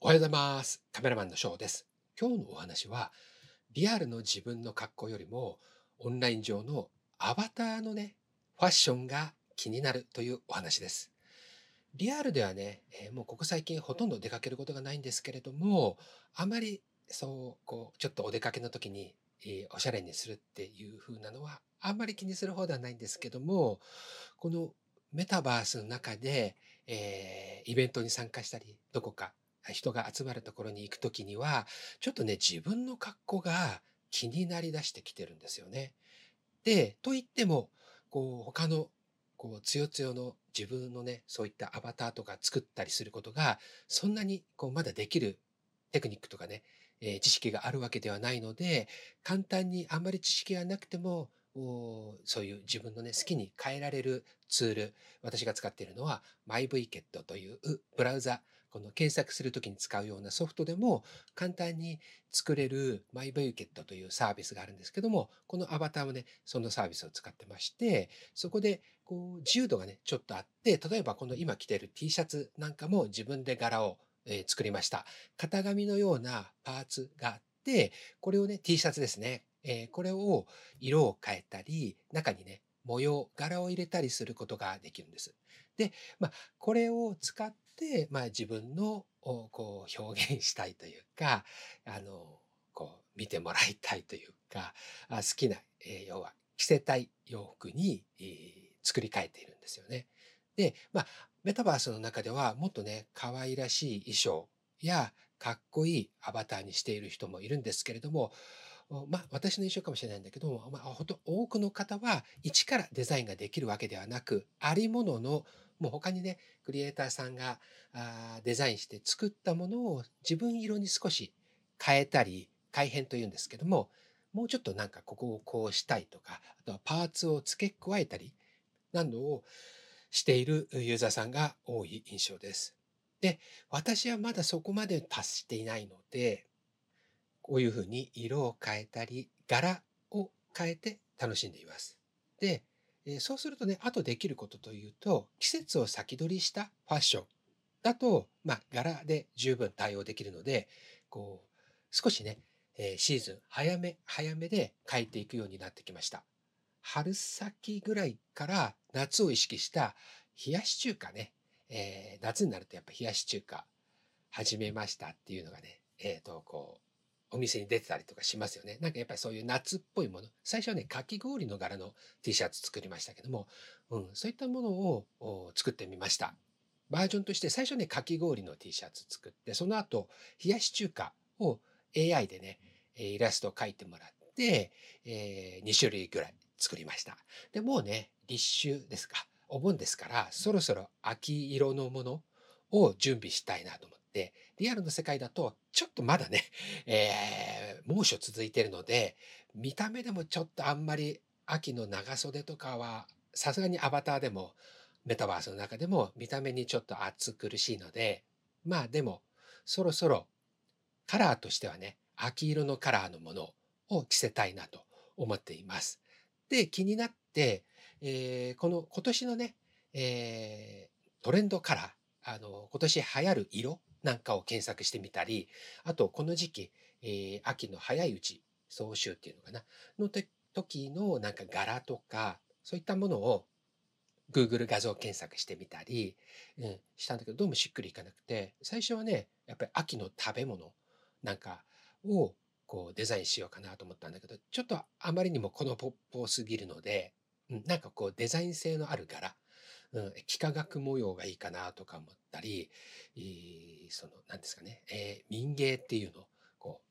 おはようございます。カメラマンのショーです。今日のお話は、リアルの自分の格好よりも、オンライン上のアバターのね、ファッションが気になるというお話です。リアルではね、えーもうここ最近ほとんど出かけることがないんですけれども、あまりそう、こう、ちょっとお出かけの時に、えーおしゃれにするっていう風なのは、あんまり気にする方ではないんですけども、このメタバースの中で、えーイベントに参加したり、どこか人が集まるところに行くときには、ちょっとね、自分の格好が気になりだしてきてるんですよね。で、と言っても、こう、他の、こう、つよつよの自分のね、そういったアバターとか作ったりすることが、そんなに、こう、まだできるテクニックとかね、えー知識があるわけではないので、簡単にあんまり知識がなくても、そういう自分のね、好きに変えられるツール、私が使っているのは MyVKit というブラウザ、この検索するときに使うようなソフトでも簡単に作れる MyVKit というサービスがあるんですけども、このアバターもね、そのサービスを使ってまして、そこでこう自由度がね、ちょっとあって、例えばこの今着てる T シャツなんかも自分で柄を、作りました。型紙のようなパーツがあって、これをね、T シャツですね。えーこれを色を変えたり、中にね、模様、柄を入れたりすることができるんです。で、まあ、これを使っ、まあ、自分の、こう、表現したいというか、あの、こう、見てもらいたいというか、好きな、えー要は、着せたい洋服に、えー作り変えているんですよね。で、まあ、メタバースの中では、もっとね、可愛らしい衣装や、かっこいいアバターにしている人もいるんですけれども、まあ、私の印象かもしれないんだけども、まあ、ほと多くの方は一からデザインができるわけではなく、ありものの、もう他にね、クリエイターさんがあデザインして作ったものを自分色に少し変えたり、改変というんですけども、もうちょっとなんかここをこうしたいとか、あとはパーツを付け加えたり、などをしているユーザーさんが多い印象です。で、私はまだそこまで達していないので、こういうふうに色を変えたり、柄を変えて楽しんでいます。で、えそうするとね、あとできることというと、季節を先取りしたファッションだと、まあ、柄で十分対応できるので、こう、少しね、えシーズン早め、早めで変えていくようになってきました。春先ぐらいから夏を意識した冷やし中華ね、えー夏になるとやっぱ冷やし中華始めましたっていうのがね、えっ、と、こう、お店に出てたりとかしますよね。なんかやっぱりそういう夏っぽいもの。最初はね、かき氷の柄の T シャツ作りましたけども、うん、そういったものを作ってみました。バージョンとして最初ね、かき氷の T シャツ作って、その後、冷やし中華を AI でね、イラストを描いてもらって、え2種類ぐらい作りました。で、もうね、立秋ですか。お盆ですから、そろそろ秋色のものを準備したいなと思って、リアルの世界だと、ちょっとまだね、えー猛暑続いてるので、見た目でもちょっとあんまり秋の長袖とかは、さすがにアバターでも、メタバースの中でも見た目にちょっと暑苦しいので、まあでも、そろそろカラーとしてはね、秋色のカラーのものを着せたいなと思っています。で、気になって、えーこの今年のね、えートレンドカラー、あの、今年流行る色なんかを検索してみたり、あと、この時期、えー秋の早いうち、総集っていうのかな、の時のなんか柄とか、そういったものを Google 画像検索してみたり、うん、したんだけど、どうもしっくりいかなくて、最初はね、やっぱり秋の食べ物なんかをこうデザインしようかなと思ったんだけど、ちょっとあまりにもこのポッポすぎるので、うん、なんかこうデザイン性のある柄、うん、幾何学模様がいいかなとか思ったり、えーその、なんですかね、えー民芸っていうの、こ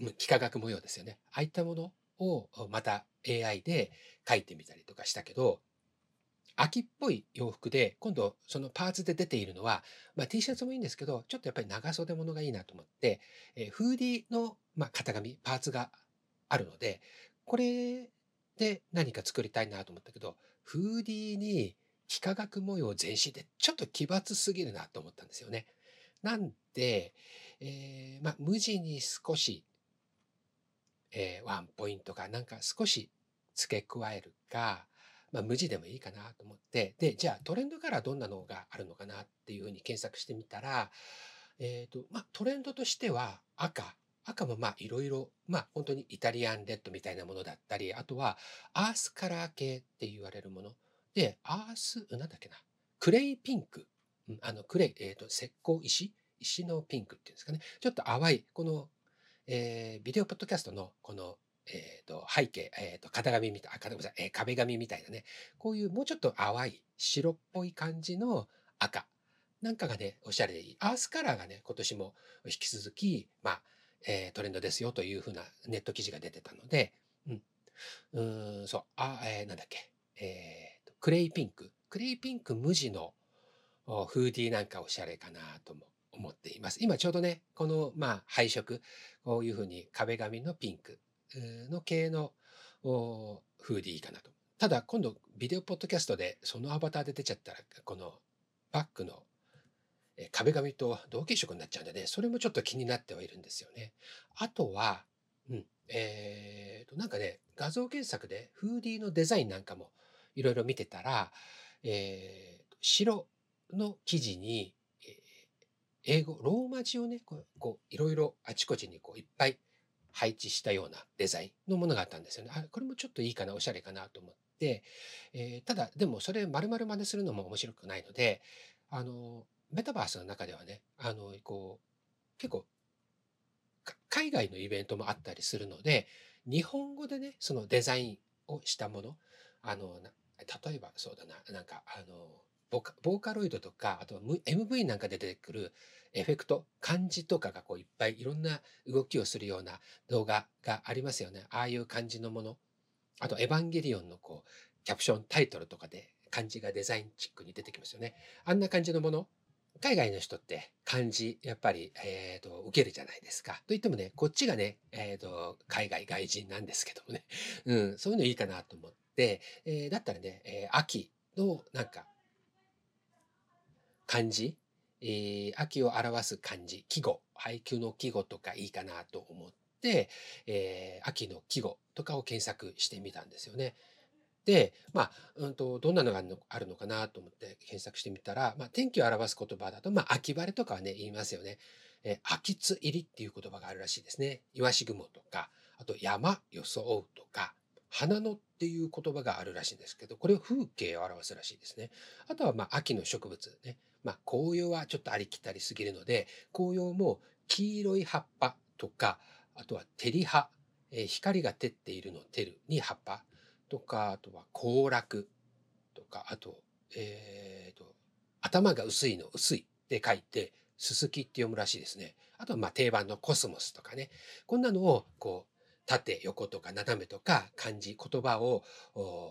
う、幾何学模様ですよね。ああいったものをまた AI で描いてみたりとかしたけど、秋っぽい洋服で、今度そのパーツで出ているのは、まあ、T シャツもいいんですけど、ちょっとやっぱり長袖物がいいなと思って、えーフーディーの、まあ、型紙、パーツがあるので、これで何か作りたいなと思ったけど、フーディーに幾何学模様全身でちょっと奇抜すぎるなと思ったんですよね。なんで、えーまあ、無地に少し、えーワンポイントかなんか少し付け加えるか、まあ、無地でもいいかなと思って、で、じゃあトレンドカラーどんなのがあるのかなっていうふうに検索してみたら、えっと、まあ、トレンドとしては赤。赤もまあいろいろ、まあ本当にイタリアンレッドみたいなものだったり、あとはアースカラー系って言われるもの。で、アース、なんだっけな。クレイピンク。あの、クレイ、えっと、石膏石？石のピンクっていうんですかね。ちょっと淡い、この、えービデオポッドキャストのこの、えっと、背景、えっと、型紙みたい、あ、ごめんなさい、えー壁紙みたいなね。こういうもうちょっと淡い白っぽい感じの赤なんかがね、おしゃれでいい。アースカラーがね、今年も引き続き、まあ、えートレンドですよというふうなネット記事が出てたので、うん。うん、そう、あ、えーなんだっけ。えー、クレイピンク。クレイピンク無地のフーディーなんかおしゃれかなとも思っています。今ちょうどね、この、まあ、配色、こういうふうに壁紙のピンクの系のフーディーかなと。ただ、今度、ビデオポッドキャストでそのアバターで出ちゃったら、このバッグの壁紙と同系色になっちゃうんでね、それもちょっと気になってはいるんですよね。あとは、うん、えーと、なんかね、画像検索でフーディーのデザインなんかもいろいろ見てたら、えー白の生地に、えー英語、ローマ字をね、こう、こういろいろあちこちにこういっぱい配置したようなデザインのものがあったんですよね。あ、これもちょっといいかな、おしゃれかなと思って、えーただ、でもそれ丸々真似するのも面白くないので、あの、メタバースの中ではね、あの、こう、結構、海外のイベントもあったりするので、日本語でね、そのデザインをしたもの、あの、な例えばそうだな、なんか、あの、ボーカロイドとか、あとは MV なんかで出てくるエフェクト、漢字とかがこういっぱいいろんな動きをするような動画がありますよね。ああいう感じのもの。あと、エヴァンゲリオンのこう、キャプション、タイトルとかで漢字がデザインチックに出てきますよね。あんな感じのもの。海外の人って漢字、やっぱり、えーと、受けるじゃないですか。と言ってもね、こっちがね、えーと、海外外人なんですけどもね。うん、そういうのいいかなと思って、でえーだったらね、えー秋のなんか、漢字、えー秋を表す漢字、季語、配給の季語とかいいかなと思って、えー秋の季語とかを検索してみたんですよね。で、まあ、うんと、どんなのがあるのあるのかなと思って検索してみたら、まあ、天気を表す言葉だと、まあ、秋晴れとかはね、言いますよね。えー秋津入りっていう言葉があるらしいですね。イワシ雲とか、あと山装うとか、花野っていう言葉があるらしいんですけど、これは風景を表すらしいですね。あとは、まあ、秋の植物ね。まあ、紅葉はちょっとありきたりすぎるので、紅葉も黄色い葉っぱとか、あとは照り葉、えー光が照っているの照るに葉っぱとか、あとは行楽とか、あと、えーと、頭が薄いの薄いって書いて、すすきって読むらしいですね。あとはまあ定番のコスモスとかね。こんなのをこう、縦、横とか斜めとか漢字、言葉を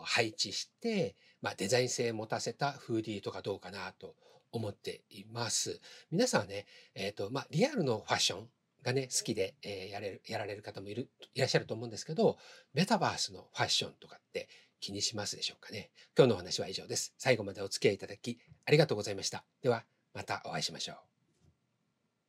配置して、まあデザイン性を持たせたフーディーとかどうかなと思っています。皆さんはね、えっ、と、まあリアルのファッションがね、好きで、えーやれる、やられる方もいる、いらっしゃると思うんですけど、メタバースのファッションとかって気にしますでしょうかね。今日のお話は以上です。最後までお付き合いいただきありがとうございました。では、またお会いしましょう。